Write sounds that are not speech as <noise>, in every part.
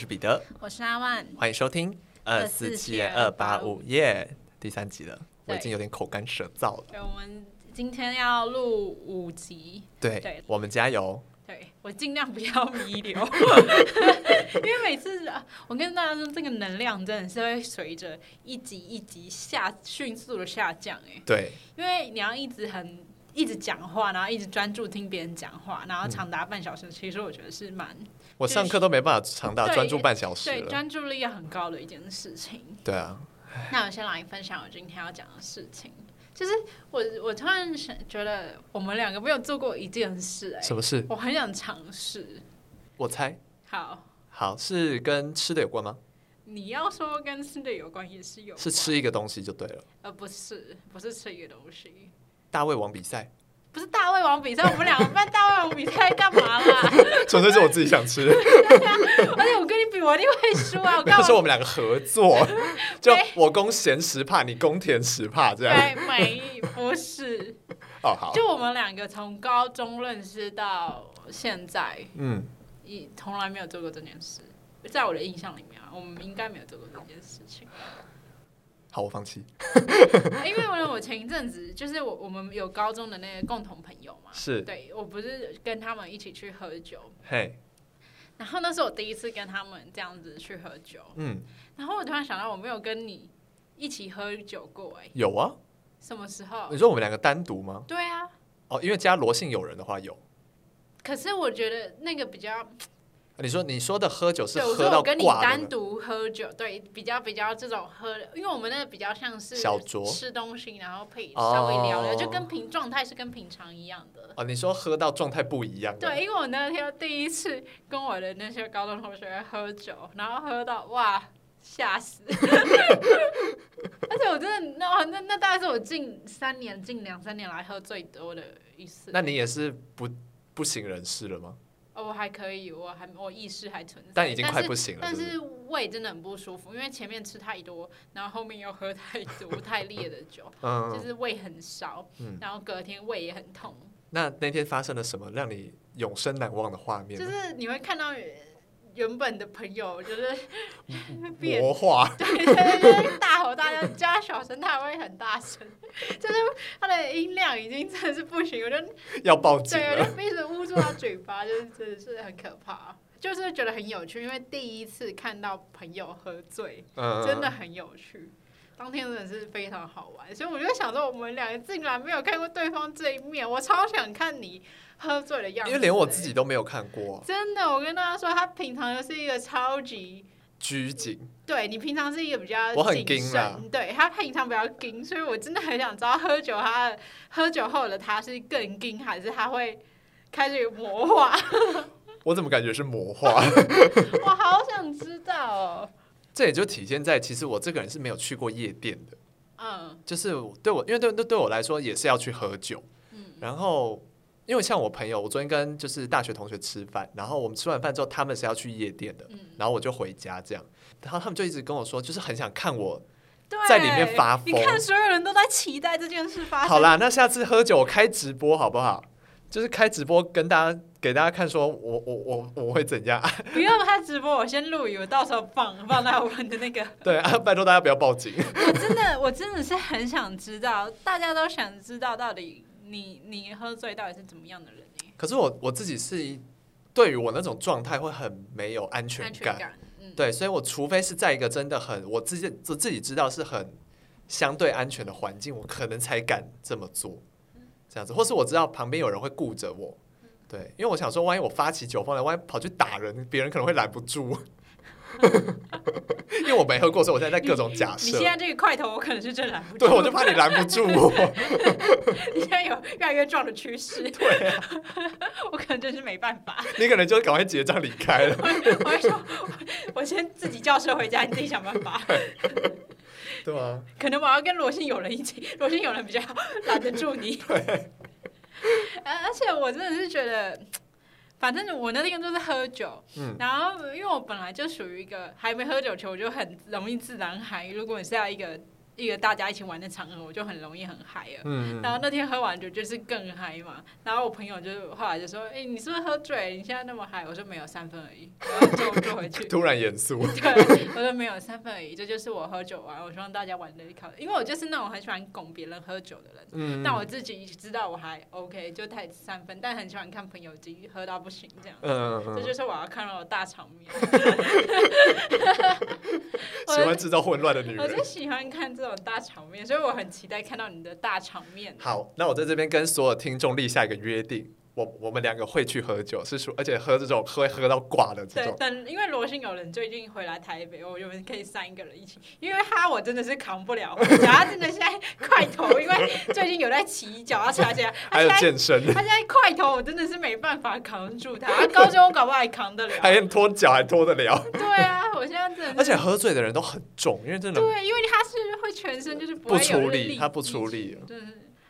是彼得，我是阿万，欢迎收听二四七二八五耶，第三集了，我已经有点口干舌燥了。对，我们今天要录五集，对，对。我们加油。对，我尽量不要弥留，<laughs> <laughs> 因为每次我跟大家说，这个能量真的是会随着一集一集下迅速的下降哎。对，因为你要一直很一直讲话，然后一直专注听别人讲话，然后长达半小时，嗯、其实我觉得是蛮……我上课都没办法长达专注半小时，对，专注力要很高的一件事情。对啊，那我先来分享我今天要讲的事情。就是我，我突然想觉得我们两个没有做过一件事，哎，什么事？我很想尝试。我猜。好。好，是跟吃的有关吗？你要说跟吃的有关，也是有。是吃一个东西就对了。呃，不是，不是吃一个东西。大胃王比赛。不是大胃王比赛，我们两个办大胃王比赛干嘛啦？<laughs> 纯粹是我自己想吃。而且我跟你比，我一定会输啊！我告诉你，是我们两个合作，<laughs> 就我攻咸食怕，你攻甜食怕，这样。对，没不是。<laughs> 哦，好。就我们两个从高中认识到现在，嗯，一从来没有做过这件事，在我的印象里面啊，我们应该没有做过这件事情。好，我放弃。<laughs> 因为呢，我前一阵子就是我我们有高中的那个共同朋友嘛，是对我不是跟他们一起去喝酒，嘿，然后那是我第一次跟他们这样子去喝酒，嗯，然后我突然想到，我没有跟你一起喝酒过，哎，有啊，什么时候？你说我们两个单独吗？对啊，哦，因为加罗姓友人的话有，可是我觉得那个比较。你说你说的喝酒是喝到挂的？我跟你单独喝酒，对，比较比较这种喝，因为我们那个比较像是小酌吃东西，然后配稍微聊聊，就跟平状态是跟平常一样的。哦，你说喝到状态不一样？对，因为我那天第一次跟我的那些高中同学喝酒，然后喝到哇吓死！<laughs> 而且我真的那那那大概是我近三年近两三年来喝最多的一次。那你也是不不省人事了吗？我还可以，我还我意识还存在，但已经快不行了。但是胃真的很不舒服，因为前面吃太多，然后后面又喝太多太烈的酒，就是胃很烧，然后隔天胃也很痛。那那天发生了什么让你永生难忘的画面？就是你会看到。原本的朋友就是魔化，<laughs> 对对对，大吼大叫，叫他小声，他还会很大声，<laughs> 就是他的音量已经真的是不行，我就要报警了，对，我就一直捂住他嘴巴，就是真的是很可怕，就是觉得很有趣，因为第一次看到朋友喝醉，嗯、真的很有趣，当天真的是非常好玩，所以我就想说，我们两个竟然没有看过对方这一面，我超想看你。喝醉的样子，因为连我自己都没有看过。真的，我跟大家说，他平常就是一个超级拘谨。对，你平常是一个比较我很矜啊。对，他平常比较矜，所以我真的很想知道喝酒他喝酒后的他是更矜，还是他会开始魔化？<laughs> 我怎么感觉是魔化？<laughs> 我好想知道哦。这也就体现在，其实我这个人是没有去过夜店的。嗯，就是对我，因为对对对我来说也是要去喝酒。嗯，然后。因为像我朋友，我昨天跟就是大学同学吃饭，然后我们吃完饭之后，他们是要去夜店的，嗯然后我就回家这样，然后他们就一直跟我说，就是很想看我在里面发疯。你看，所有人都在期待这件事发生。好啦，那下次喝酒我开直播好不好？就是开直播跟大家给大家看，说我我我我会怎样？<laughs> 不用开直播，我先录影，我到时候放放在我们的那个。<laughs> 对啊，拜托大家不要报警。<laughs> 我真的我真的是很想知道，大家都想知道到底。你你喝醉到底是怎么样的人呢？可是我我自己是对于我那种状态会很没有安全感，全感嗯、对，所以我除非是在一个真的很我自己自自己知道是很相对安全的环境，我可能才敢这么做，这样子，或是我知道旁边有人会顾着我，对，因为我想说，万一我发起酒疯来，万一跑去打人，别人可能会拦不住。<laughs> 因为我没喝过，所以我现在在各种假设。你现在这个块头，我可能是真拦不住。对，我就怕你拦不住我。<laughs> 你现在有越来越壮的趋势。<laughs> 对啊，我可能真是没办法。你可能就赶快结账离开了。我会说，我先自己叫车回家，你自己想办法。对啊。可能我要跟罗姓友人一起，罗姓友人比较 <laughs> 拦得住你。对。而且我真的是觉得。反正我那天就是喝酒，嗯、然后因为我本来就属于一个还没喝酒前我就很容易自然嗨。如果你是要一个一个大家一起玩的场合，我就很容易很嗨了。嗯。然后那天喝完酒就是更嗨嘛。然后我朋友就后来就说：“哎、欸，你是不是喝醉？你现在那么嗨？”我说：“没有，三分而已。”然后就就回去。突然严肃。对，我说没有三分而已，这就是我喝酒玩。我希望大家玩的开，因为我就是那种很喜欢拱别人喝酒的人。嗯。但我自己知道我还 OK，就太三分，但很喜欢看朋友机喝到不行这样。嗯嗯。这就是我要看到的大场面。<laughs> <laughs> 喜欢制造混乱的女人。我就喜欢看这种大场面，所以我很期待看到你的大场面。好，那我在这边跟所有听众立下一个约定。我我们两个会去喝酒，是说而且喝这种会喝到挂的这种。对，等因为罗姓友人最近回来台北，我们可以三个人一起。因为他我真的是扛不了，他真的现在块头，因为最近有在骑脚踏车，而且还有健身。他现在块头，我真的是没办法扛住他。他高中我搞不好还扛得了，还拖脚还拖得了。对啊，我现在真的。而且喝醉的人都很重，因为真的。对，因为他是会全身就是不出力，他不出力。对，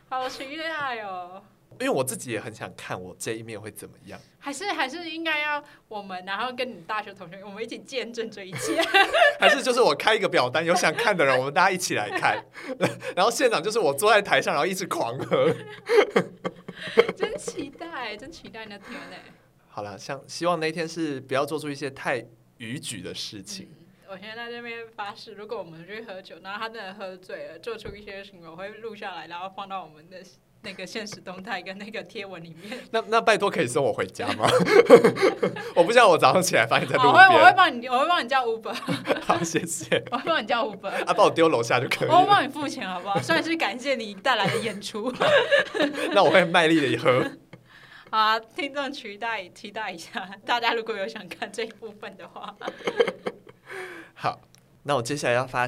好期待哦。因为我自己也很想看我这一面会怎么样，还是还是应该要我们，然后跟你大学同学，我们一起见证这一切，<laughs> 还是就是我开一个表单，有想看的人，我们大家一起来看，<laughs> 然后现场就是我坐在台上，然后一直狂喝，<laughs> 真期待，真期待那天呢。好了，像希望那一天是不要做出一些太逾矩的事情。嗯、我现在在这边发誓，如果我们去喝酒，然后他真的喝醉了，做出一些行为，我会录下来，然后放到我们的。<laughs> 那个现实动态跟那个贴文里面，<laughs> 那那拜托可以送我回家吗？<laughs> 我不知道我早上起来发现在路边。我会我会帮你，我会帮你叫 Uber。好，谢谢。我会帮你叫 Uber。啊，帮我丢楼下就可以。我会帮你付钱，好不好？算是感谢你带来的演出。那我会卖力的喝。好啊，听众期待期待一下，大家如果有想看这一部分的话。<laughs> 好，那我接下来要发。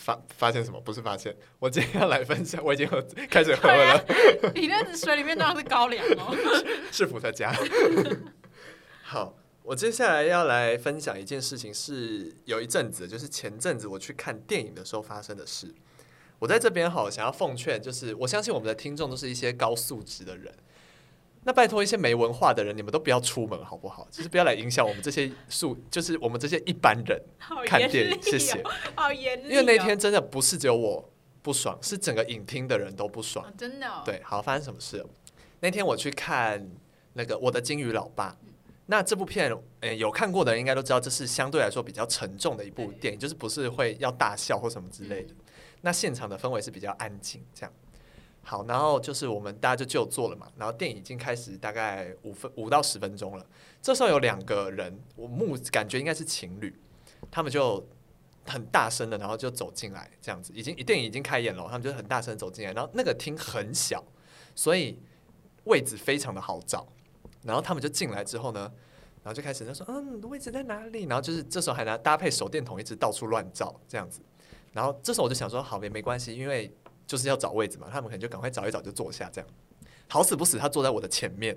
发发现什么？不是发现，我今天要来分享，我已经喝开始喝了。啊、<laughs> 你那水里面当然是高粱哦，<laughs> 是伏特加。好，我接下来要来分享一件事情，是有一阵子，就是前阵子我去看电影的时候发生的事。我在这边好想要奉劝，就是我相信我们的听众都是一些高素质的人。那拜托一些没文化的人，你们都不要出门好不好？就是不要来影响我们这些素，就是我们这些一般人看电影。谢谢。好严厉哦。因为那天真的不是只有我不爽，是整个影厅的人都不爽。哦，真的哦。对，好，发生什么事了？那天我去看那个《我的金鱼老爸》，那这部片，诶，有看过的人应该都知道，这是相对来说比较沉重的一部电影，就是不是会要大笑或什么之类的。那现场的氛围是比较安静，这样。好，然后就是我们大家就就坐了嘛，然后电影已经开始大概五分五到十分钟了。这时候有两个人，我目感觉应该是情侣，他们就很大声的，然后就走进来，这样子，已经电影已经开演了，他们就很大声走进来，然后那个厅很小，所以位置非常的好找。然后他们就进来之后呢，然后就开始他说：“嗯，位置在哪里？”然后就是这时候还拿搭配手电筒一直到处乱照这样子。然后这时候我就想说：“好，也没关系，因为。”就是要找位置嘛，他们可能就赶快找一找就坐下，这样好死不死他坐在我的前面。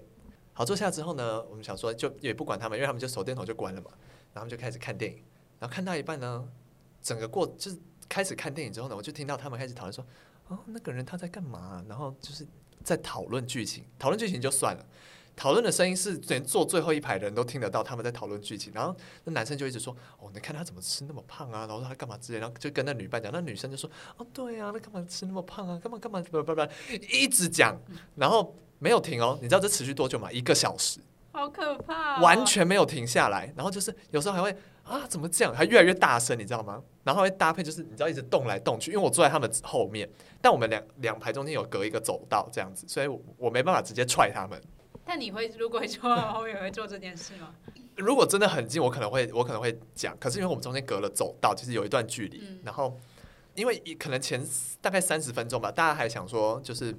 好，坐下之后呢，我们想说就也不管他们，因为他们就手电筒就关了嘛，然后就开始看电影。然后看到一半呢，整个过就是开始看电影之后呢，我就听到他们开始讨论说，哦，那个人他在干嘛？然后就是在讨论剧情，讨论剧情就算了。讨论的声音是连坐最后一排的人都听得到，他们在讨论剧情。然后那男生就一直说：“哦，你看他怎么吃那么胖啊？”然后说他干嘛之类。然后就跟那女伴讲，那女生就说：“哦，对啊，那干嘛吃那么胖啊？干嘛干嘛？不不不，一直讲，然后没有停哦。你知道这持续多久吗？一个小时，好可怕，完全没有停下来。然后就是有时候还会啊，怎么这样？还越来越大声，你知道吗？然后会搭配就是你知道一直动来动去，因为我坐在他们后面，但我们两两排中间有隔一个走道这样子，所以我，我没办法直接踹他们。”但你会如果会坐后面会做这件事吗？如果真的很近，我可能会我可能会讲。可是因为我们中间隔了走道，就是有一段距离。嗯、然后因为可能前大概三十分钟吧，大家还想说就是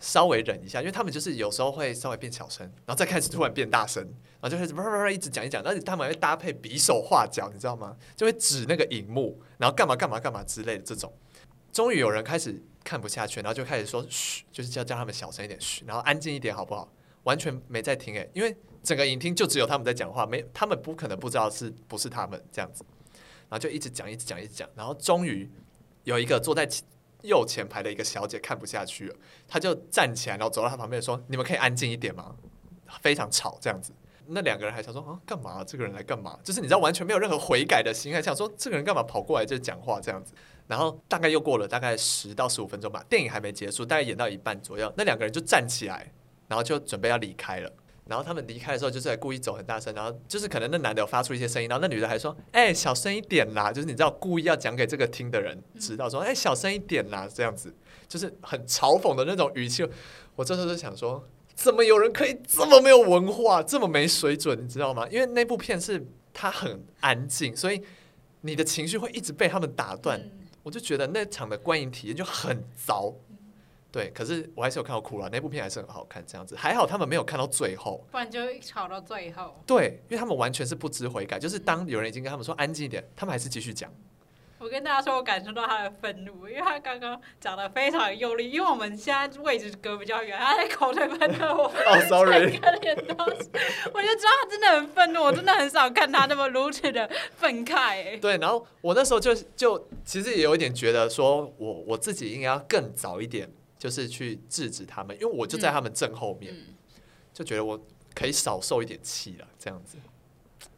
稍微忍一下，因为他们就是有时候会稍微变小声，然后再开始突然变大声，然后就开始叭叭叭一直讲一讲，而且他们会搭配比手画脚，你知道吗？就会指那个荧幕，然后干嘛干嘛干嘛之类的这种。终于有人开始看不下去，然后就开始说嘘，就是叫叫他们小声一点嘘，然后安静一点好不好？完全没在听诶，因为整个影厅就只有他们在讲话，没他们不可能不知道是不是他们这样子，然后就一直讲一直讲一直讲，然后终于有一个坐在右前排的一个小姐看不下去了，她就站起来，然后走到他旁边说：“你们可以安静一点吗？非常吵这样子。”那两个人还想说：“啊，干嘛？这个人来干嘛？”就是你知道完全没有任何悔改的心，还想说这个人干嘛跑过来就讲话这样子。然后大概又过了大概十到十五分钟吧，电影还没结束，大概演到一半左右，那两个人就站起来，然后就准备要离开了。然后他们离开的时候，就是故意走很大声，然后就是可能那男的有发出一些声音，然后那女的还说：“哎、欸，小声一点啦！”就是你知道，故意要讲给这个听的人知道，说：“哎、欸，小声一点啦！”这样子就是很嘲讽的那种语气。我这时候就想说，怎么有人可以这么没有文化，这么没水准，你知道吗？因为那部片是它很安静，所以你的情绪会一直被他们打断。我就觉得那场的观影体验就很糟。对，可是我还是有看到哭了。那部片还是很好看，这样子还好，他们没有看到最后，不然就会吵到最后。对，因为他们完全是不知悔改，就是当有人已经跟他们说安静一点，他们还是继续讲。我跟大家说，我感受到他的愤怒，因为他刚刚讲的非常用力，因为我们现在位置隔比较远，他在口对喷到我。<laughs> 哦、oh,，sorry。我就知道他真的很愤怒，我真的很少看他那么如此的愤慨。对，然后我那时候就就其实也有一点觉得，说我我自己应该要更早一点。就是去制止他们，因为我就在他们正后面，就觉得我可以少受一点气了，这样子。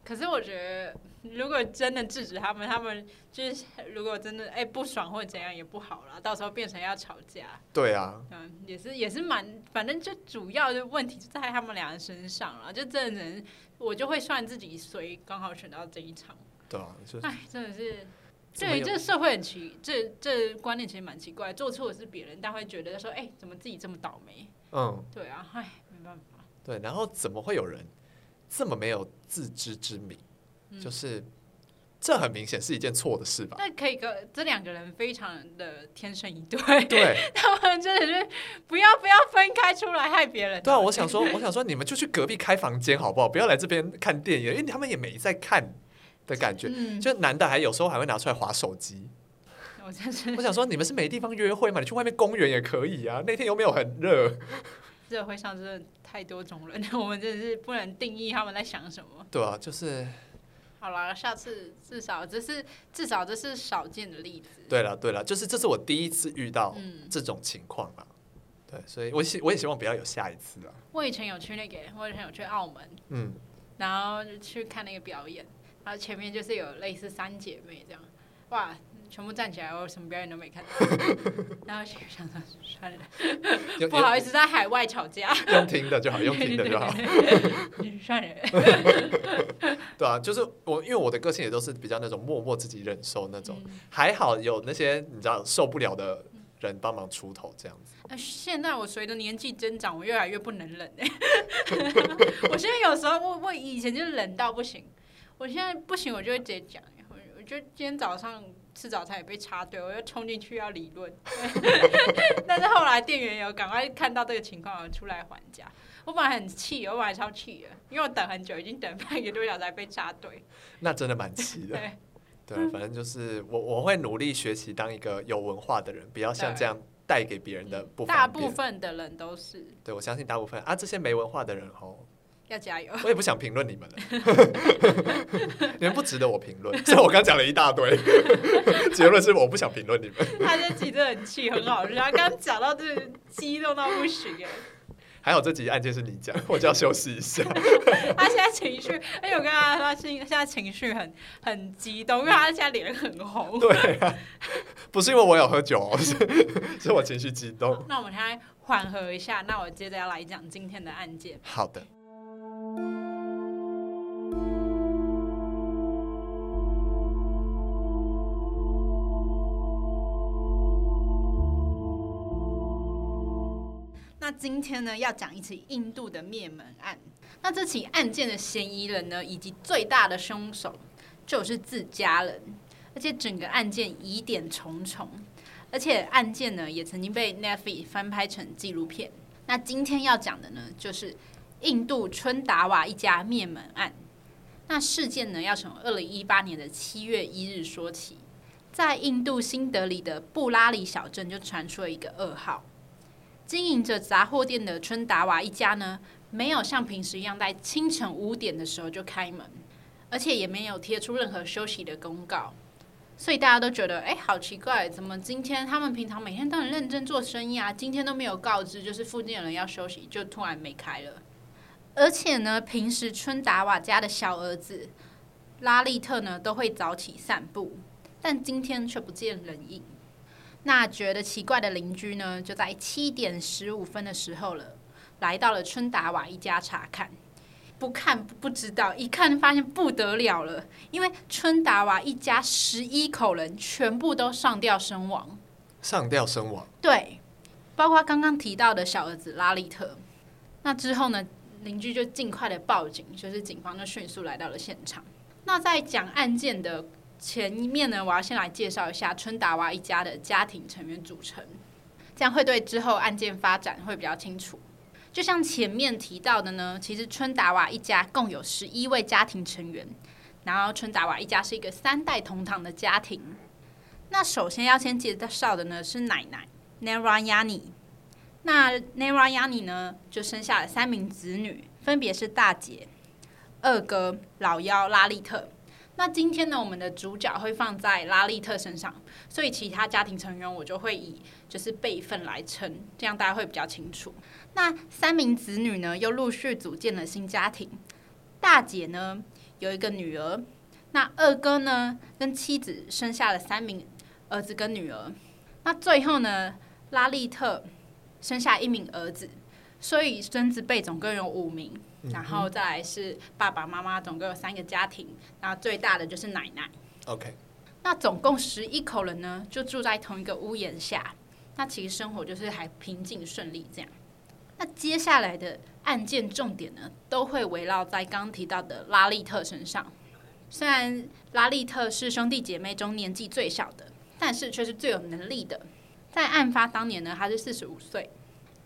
可是我觉得，如果真的制止他们，他们就是如果真的哎、欸、不爽或者怎样也不好了，到时候变成要吵架。对啊，嗯，也是也是蛮，反正就主要的问题就在他们俩人身上了，就真的人我就会算自己衰，刚好选到这一场。对啊，就是哎，真的是。对，这个社会很奇，这这观念其实蛮奇怪。做错的是别人，但会觉得说，哎，怎么自己这么倒霉？嗯，对啊，哎，没办法。对，然后怎么会有人这么没有自知之明？嗯、就是这很明显是一件错的事吧？那可以跟这两个人非常的天生一对，对，<laughs> 他们真的是不要不要分开出来害别人。对啊，我想说，<laughs> 我想说，你们就去隔壁开房间好不好？不要来这边看电影，因为他们也没在看。的感觉，嗯、就男的还有时候还会拿出来划手机。我想说，你们是没地方约会吗？你去外面公园也可以啊。那天又没有很热。<laughs> 这会上真的太多种人，我们真的是不能定义他们在想什么。对啊，就是。好了，下次至少这是至少这是少见的例子。对了对了，就是这是我第一次遇到这种情况对，所以我希我也希望不要有下一次啊。我以前有去那个，我以前有去澳门，嗯，然后就去看那个表演。然后前面就是有类似三姐妹这样，哇，全部站起来，我什么表演都没看到。<laughs> 然后想说算了，不好意思，在海外吵架。用听的就好，用听的就好。<laughs> 算了。<laughs> 对啊，就是我，因为我的个性也都是比较那种默默自己忍受那种，嗯、还好有那些你知道受不了的人帮忙出头这样子。那现在我随着年纪增长，我越来越不能忍我现在有时候我我以前就是冷到不行。我现在不行，我就会直接讲。我我觉得今天早上吃早餐也被插队，我就冲进去要理论。<laughs> 但是后来店员有赶快看到这个情况，出来还价。我本来很气，我本来超气的，因为我等很久，已经等半个多小时才被插队。<laughs> 那真的蛮气的。对，对，反正就是我我会努力学习当一个有文化的人，不要像这样带给别人的不方便。大部分的人都是。对，我相信大部分啊，这些没文化的人哦。要加油！我也不想评论你们了，<laughs> 你们不值得我评论。所以我刚讲了一大堆，<laughs> 结论是我不想评论你们。<laughs> 他这集真的很气，很好笑。他刚讲到这激动到不行哎。还好这集案件是你讲，我就要休息一下。他现在情绪，哎，我跟他说，他现现在情绪很很激动，因为他现在脸很红。对啊，不是因为我有喝酒，是是我情绪激动。那我们现在缓和一下，那我接着要来讲今天的案件。好的。那今天呢，要讲一起印度的灭门案。那这起案件的嫌疑人呢，以及最大的凶手就是自家人，而且整个案件疑点重重，而且案件呢也曾经被 n e f i 翻拍成纪录片。那今天要讲的呢，就是印度春达瓦一家灭门案。那事件呢，要从二零一八年的七月一日说起，在印度新德里的布拉里小镇就传出了一个噩耗。经营着杂货店的春达瓦一家呢，没有像平时一样在清晨五点的时候就开门，而且也没有贴出任何休息的公告，所以大家都觉得，哎，好奇怪，怎么今天他们平常每天都很认真做生意啊，今天都没有告知，就是附近的人要休息，就突然没开了。而且呢，平时春达瓦家的小儿子拉利特呢，都会早起散步，但今天却不见人影。那觉得奇怪的邻居呢，就在七点十五分的时候了，来到了春达瓦一家查看。不看不知道，一看发现不得了了，因为春达瓦一家十一口人全部都上吊身亡。上吊身亡？对，包括刚刚提到的小儿子拉利特。那之后呢，邻居就尽快的报警，就是警方就迅速来到了现场。那在讲案件的前面呢，我要先来介绍一下春达娃一家的家庭成员组成，这样会对之后案件发展会比较清楚。就像前面提到的呢，其实春达娃一家共有十一位家庭成员，然后春达娃一家是一个三代同堂的家庭。那首先要先介绍的呢是奶奶 Narayani，那 Narayani 呢就生下了三名子女，分别是大姐、二哥、老幺拉利特。那今天呢，我们的主角会放在拉利特身上，所以其他家庭成员我就会以就是辈分来称，这样大家会比较清楚。那三名子女呢，又陆续组建了新家庭。大姐呢有一个女儿，那二哥呢跟妻子生下了三名儿子跟女儿。那最后呢，拉利特生下一名儿子，所以孙子辈总共有五名。然后再来是爸爸妈妈，总共有三个家庭，然后最大的就是奶奶。OK，那总共十一口人呢，就住在同一个屋檐下。那其实生活就是还平静顺利这样。那接下来的案件重点呢，都会围绕在刚刚提到的拉利特身上。虽然拉利特是兄弟姐妹中年纪最小的，但是却是最有能力的。在案发当年呢，他是四十五岁。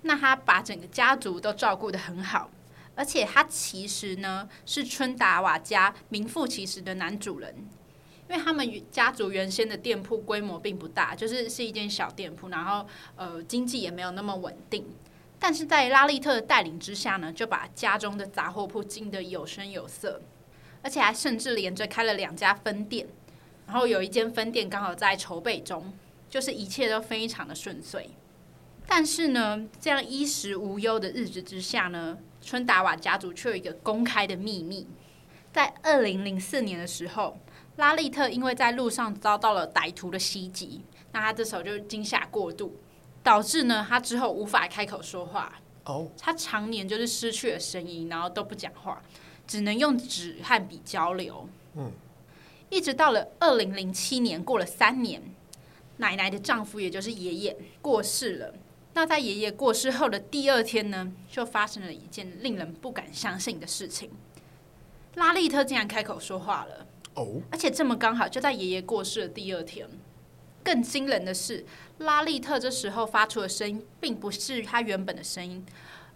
那他把整个家族都照顾得很好。而且他其实呢是春达瓦家名副其实的男主人，因为他们家族原先的店铺规模并不大，就是是一间小店铺，然后呃经济也没有那么稳定。但是在拉利特的带领之下呢，就把家中的杂货铺经营得有声有色，而且还甚至连着开了两家分店，然后有一间分店刚好在筹备中，就是一切都非常的顺遂。但是呢，这样衣食无忧的日子之下呢，春达瓦家族却有一个公开的秘密，在二零零四年的时候，拉利特因为在路上遭到了歹徒的袭击，那他这时候就惊吓过度，导致呢他之后无法开口说话。哦，他常年就是失去了声音，然后都不讲话，只能用纸和笔交流。嗯，一直到了二零零七年，过了三年，奶奶的丈夫也就是爷爷过世了。那在爷爷过世后的第二天呢，就发生了一件令人不敢相信的事情。拉利特竟然开口说话了哦，而且这么刚好就在爷爷过世的第二天。更惊人的是，拉利特这时候发出的声音，并不是他原本的声音，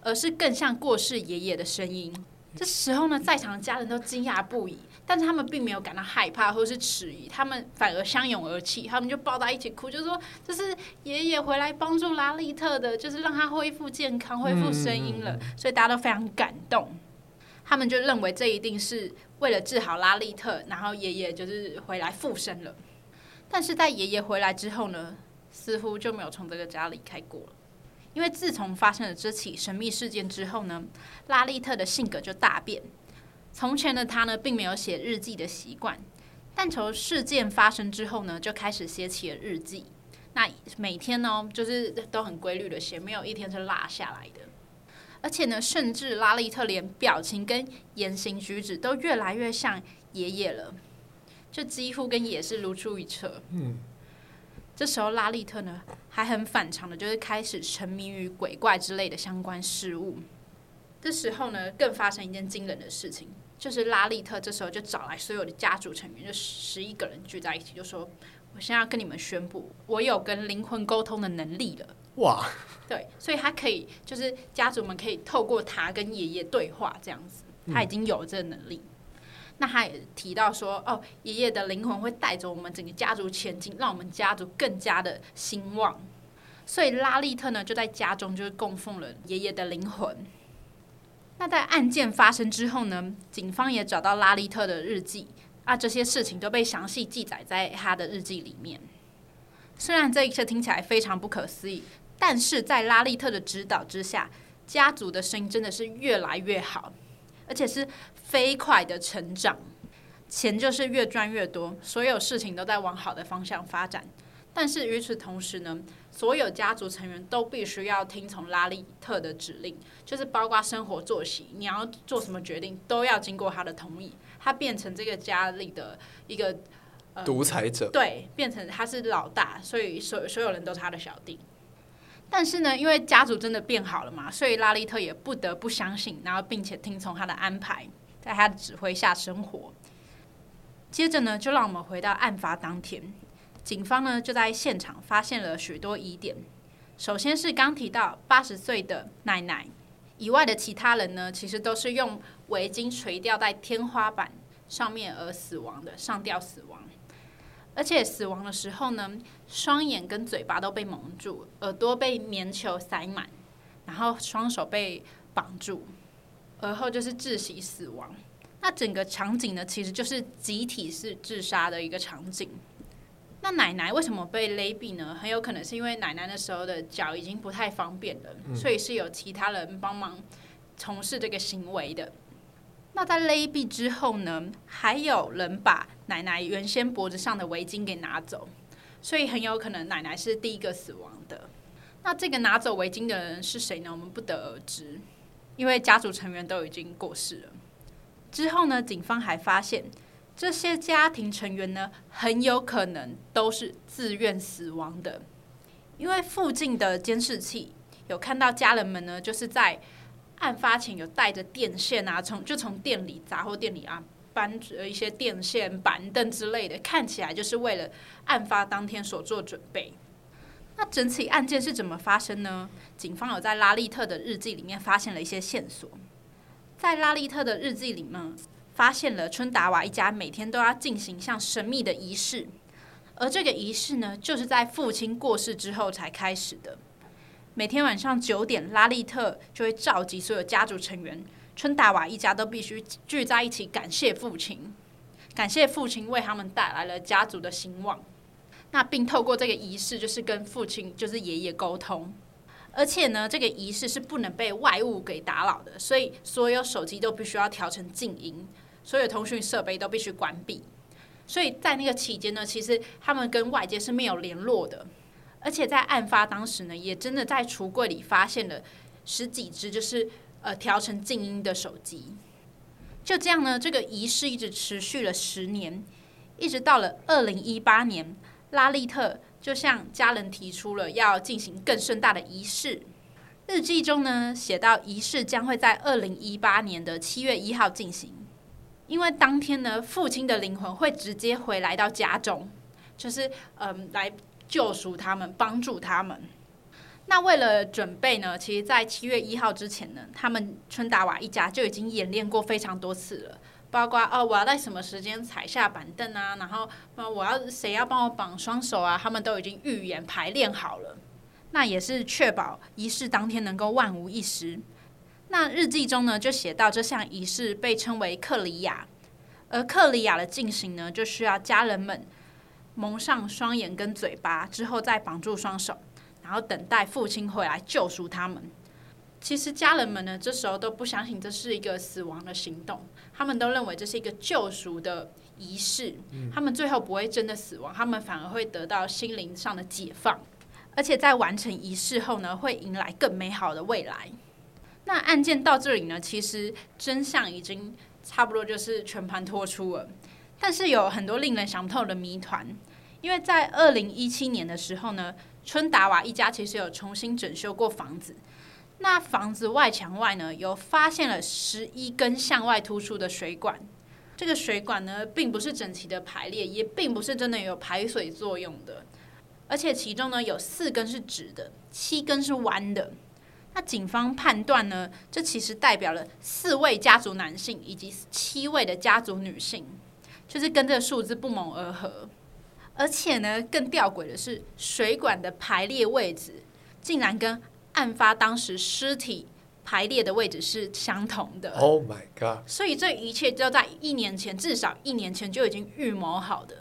而是更像过世爷爷的声音。这时候呢，在场的家人都惊讶不已。但是他们并没有感到害怕或是迟疑，他们反而相拥而泣，他们就抱在一起哭，就说这是爷爷回来帮助拉利特的，就是让他恢复健康、恢复声音了，所以大家都非常感动。他们就认为这一定是为了治好拉利特，然后爷爷就是回来复生了。但是在爷爷回来之后呢，似乎就没有从这个家离开过了，因为自从发生了这起神秘事件之后呢，拉利特的性格就大变。从前的他呢，并没有写日记的习惯，但从事件发生之后呢，就开始写起了日记。那每天呢，就是都很规律的写，没有一天是落下来的。而且呢，甚至拉利特连表情跟言行举止都越来越像爷爷了，就几乎跟爷是如出一辙。嗯，这时候拉利特呢，还很反常的，就是开始沉迷于鬼怪之类的相关事物。这时候呢，更发生一件惊人的事情。就是拉利特这时候就找来所有的家族成员，就十一个人聚在一起，就说：“我现在要跟你们宣布，我有跟灵魂沟通的能力了。”哇！对，所以他可以，就是家族们可以透过他跟爷爷对话，这样子，他已经有了这个能力。嗯、那他也提到说：“哦，爷爷的灵魂会带着我们整个家族前进，让我们家族更加的兴旺。”所以拉利特呢，就在家中就是供奉了爷爷的灵魂。那在案件发生之后呢，警方也找到拉利特的日记啊，这些事情都被详细记载在他的日记里面。虽然这一切听起来非常不可思议，但是在拉利特的指导之下，家族的声音真的是越来越好，而且是飞快的成长。钱就是越赚越多，所有事情都在往好的方向发展。但是与此同时呢，所有家族成员都必须要听从拉利特的指令，就是包括生活作息，你要做什么决定都要经过他的同意。他变成这个家里的一个呃独裁者，对，变成他是老大，所以所所有人都是他的小弟。但是呢，因为家族真的变好了嘛，所以拉利特也不得不相信，然后并且听从他的安排，在他的指挥下生活。接着呢，就让我们回到案发当天，警方呢就在现场发现了许多疑点。首先是刚提到八十岁的奶奶以外的其他人呢，其实都是用围巾垂吊在天花板上面而死亡的，上吊死亡。而且死亡的时候呢，双眼跟嘴巴都被蒙住，耳朵被棉球塞满，然后双手被绑住，而后就是窒息死亡。那整个场景呢，其实就是集体式自杀的一个场景。那奶奶为什么被勒毙呢？很有可能是因为奶奶那时候的脚已经不太方便了，嗯、所以是有其他人帮忙从事这个行为的。那在勒毙之后呢，还有人把奶奶原先脖子上的围巾给拿走，所以很有可能奶奶是第一个死亡的。那这个拿走围巾的人是谁呢？我们不得而知，因为家族成员都已经过世了。之后呢，警方还发现这些家庭成员呢，很有可能都是自愿死亡的，因为附近的监视器有看到家人们呢，就是在。案发前有带着电线啊，从就从店里杂货店里啊搬着一些电线、板凳之类的，看起来就是为了案发当天所做准备。那整起案件是怎么发生呢？警方有在拉利特的日记里面发现了一些线索，在拉利特的日记里面发现了春达瓦一家每天都要进行一项神秘的仪式，而这个仪式呢，就是在父亲过世之后才开始的。每天晚上九点，拉利特就会召集所有家族成员，春达瓦一家都必须聚在一起，感谢父亲，感谢父亲为他们带来了家族的兴旺。那并透过这个仪式，就是跟父亲，就是爷爷沟通。而且呢，这个仪式是不能被外物给打扰的，所以所有手机都必须要调成静音，所有通讯设备都必须关闭。所以在那个期间呢，其实他们跟外界是没有联络的。而且在案发当时呢，也真的在橱柜里发现了十几只，就是呃调成静音的手机。就这样呢，这个仪式一直持续了十年，一直到了二零一八年，拉利特就向家人提出了要进行更盛大的仪式。日记中呢写到，仪式将会在二零一八年的七月一号进行，因为当天呢，父亲的灵魂会直接回来到家中，就是嗯、来。救赎他们，帮助他们。那为了准备呢，其实，在七月一号之前呢，他们春达瓦一家就已经演练过非常多次了。包括哦，我要在什么时间踩下板凳啊？然后，我要谁要帮我绑双手啊？他们都已经预演排练好了。那也是确保仪式当天能够万无一失。那日记中呢，就写到这项仪式被称为克里亚，而克里亚的进行呢，就需要家人们。蒙上双眼跟嘴巴之后，再绑住双手，然后等待父亲回来救赎他们。其实家人们呢，这时候都不相信这是一个死亡的行动，他们都认为这是一个救赎的仪式。他们最后不会真的死亡，他们反而会得到心灵上的解放，而且在完成仪式后呢，会迎来更美好的未来。那案件到这里呢，其实真相已经差不多就是全盘托出了。但是有很多令人想不透的谜团，因为在二零一七年的时候呢，春达瓦一家其实有重新整修过房子。那房子外墙外呢，有发现了十一根向外突出的水管。这个水管呢，并不是整齐的排列，也并不是真的有排水作用的。而且其中呢，有四根是直的，七根是弯的。那警方判断呢，这其实代表了四位家族男性以及七位的家族女性。就是跟这个数字不谋而合，而且呢，更吊诡的是，水管的排列位置竟然跟案发当时尸体排列的位置是相同的。Oh my god！所以这一切就在一年前，至少一年前就已经预谋好的。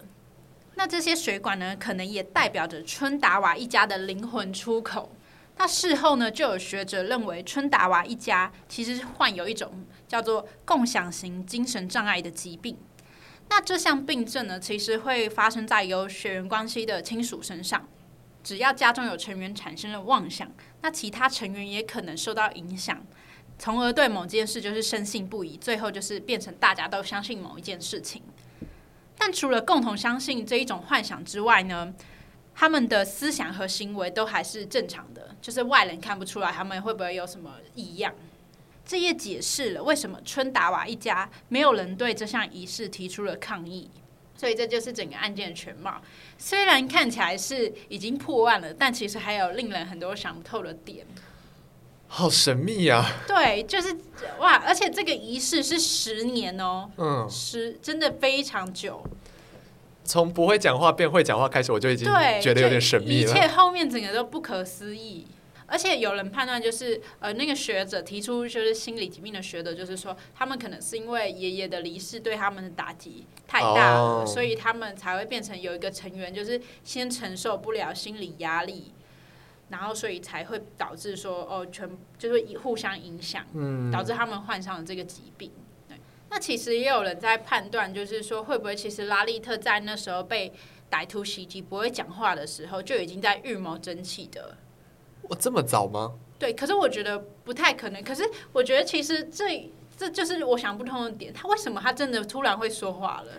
那这些水管呢，可能也代表着春达瓦一家的灵魂出口。那事后呢，就有学者认为，春达瓦一家其实是患有一种叫做共享型精神障碍的疾病。那这项病症呢，其实会发生在有血缘关系的亲属身上。只要家中有成员产生了妄想，那其他成员也可能受到影响，从而对某件事就是深信不疑，最后就是变成大家都相信某一件事情。但除了共同相信这一种幻想之外呢，他们的思想和行为都还是正常的，就是外人看不出来他们会不会有什么异样。这也解释了为什么春达瓦一家没有人对这项仪式提出了抗议。所以这就是整个案件的全貌。虽然看起来是已经破案了，但其实还有令人很多想不透的点。好神秘啊！对，就是哇，而且这个仪式是十年哦，嗯，十真的非常久。从不会讲话变会讲话开始，我就已经觉得有点神秘了。一切后面整个都不可思议。而且有人判断，就是呃，那个学者提出，就是心理疾病的学者，就是说，他们可能是因为爷爷的离世对他们的打击太大了，所以他们才会变成有一个成员，就是先承受不了心理压力，然后所以才会导致说，哦，全就是互相影响，导致他们患上了这个疾病。对，那其实也有人在判断，就是说，会不会其实拉利特在那时候被歹徒袭击不会讲话的时候，就已经在预谋真气的。我这么早吗？对，可是我觉得不太可能。可是我觉得其实这这就是我想不通的点，他为什么他真的突然会说话了？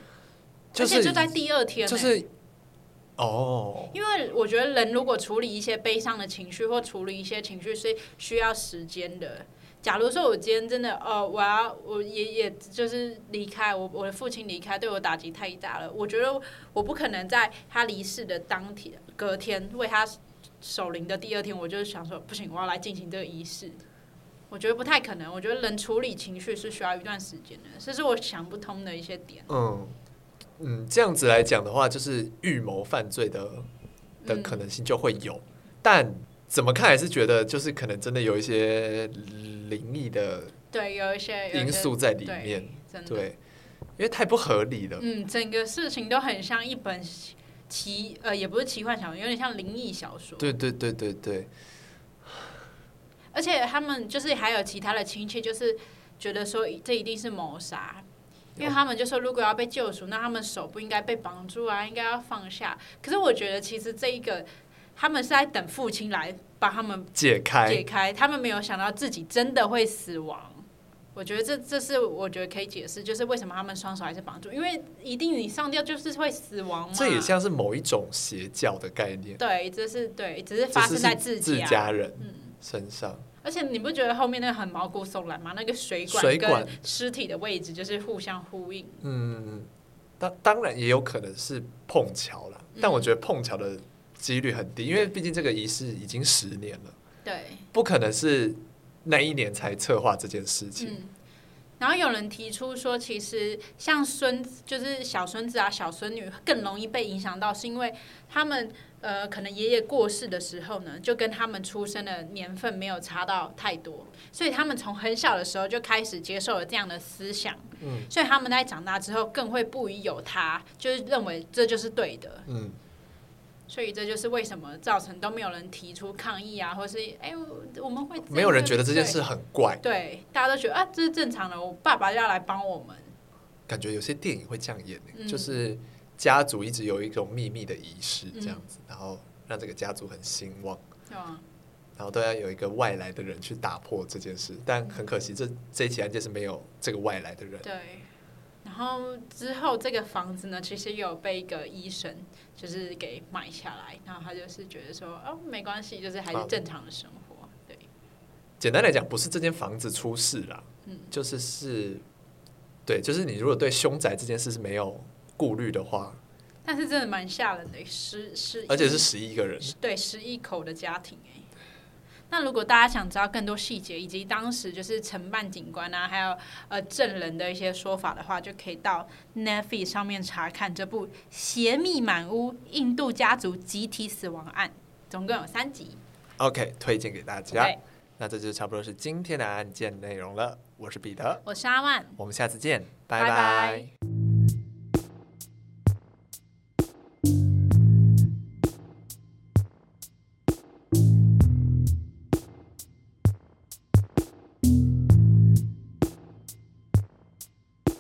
就是、而且就在第二天、欸，就是哦，因为我觉得人如果处理一些悲伤的情绪或处理一些情绪是需要时间的。假如说我今天真的哦，我要我爷爷就是离开我，我的父亲离开对我打击太大了，我觉得我不可能在他离世的当天隔天为他。守灵的第二天，我就想说，不行，我要来进行这个仪式。我觉得不太可能，我觉得人处理情绪是需要一段时间的，这是我想不通的一些点。嗯嗯，这样子来讲的话，就是预谋犯罪的的可能性就会有，嗯、但怎么看还是觉得就是可能真的有一些灵异的对，有一些因素在里面，对，对，因为太不合理了。嗯，整个事情都很像一本。奇呃，也不是奇幻小说，有点像灵异小说。对对对对对。而且他们就是还有其他的亲戚，就是觉得说这一定是谋杀，因为他们就说如果要被救赎，那他们手不应该被绑住啊，应该要放下。可是我觉得其实这一个，他们是在等父亲来把他们解开，解开，他们没有想到自己真的会死亡。我觉得这这是我觉得可以解释，就是为什么他们双手还是绑住，因为一定你上吊就是会死亡嘛。这也像是某一种邪教的概念。对，这是对，只是发生在自自家人身上。嗯。而且你不觉得后面那个很毛骨悚然吗？那个水管跟尸体的位置就是互相呼应。嗯，当当然也有可能是碰巧了，但我觉得碰巧的几率很低，因为毕竟这个仪式已经十年了。对，不可能是。那一年才策划这件事情。嗯，然后有人提出说，其实像孙子，就是小孙子啊、小孙女更容易被影响到，是因为他们呃，可能爷爷过世的时候呢，就跟他们出生的年份没有差到太多，所以他们从很小的时候就开始接受了这样的思想。嗯，所以他们在长大之后更会不疑有他，就是认为这就是对的。嗯。所以这就是为什么造成都没有人提出抗议啊，或是哎、欸，我们会没有人觉得这件事很怪，对，大家都觉得啊，这是正常的，我爸爸要来帮我们。感觉有些电影会这样演，嗯、就是家族一直有一种秘密的仪式这样子，嗯、然后让这个家族很兴旺，嗯、然后都要有一个外来的人去打破这件事，但很可惜这，这这一起案件是没有这个外来的人。对。然后之后，这个房子呢，其实有被一个医生就是给买下来，然后他就是觉得说，哦，没关系，就是还是正常的生活。啊、对，简单来讲，不是这间房子出事了，嗯，就是是，对，就是你如果对凶宅这件事是没有顾虑的话，但是真的蛮吓人的，十十，而且是十一个人，对，十一口的家庭，哎。那如果大家想知道更多细节，以及当时就是承办警官啊，还有呃证人的一些说法的话，就可以到 Netflix 上面查看这部《邪秘满屋：印度家族集体死亡案》，总共有三集。OK，推荐给大家。Okay. 那这就差不多是今天的案件内容了。我是彼得，我是阿万，我们下次见，拜拜。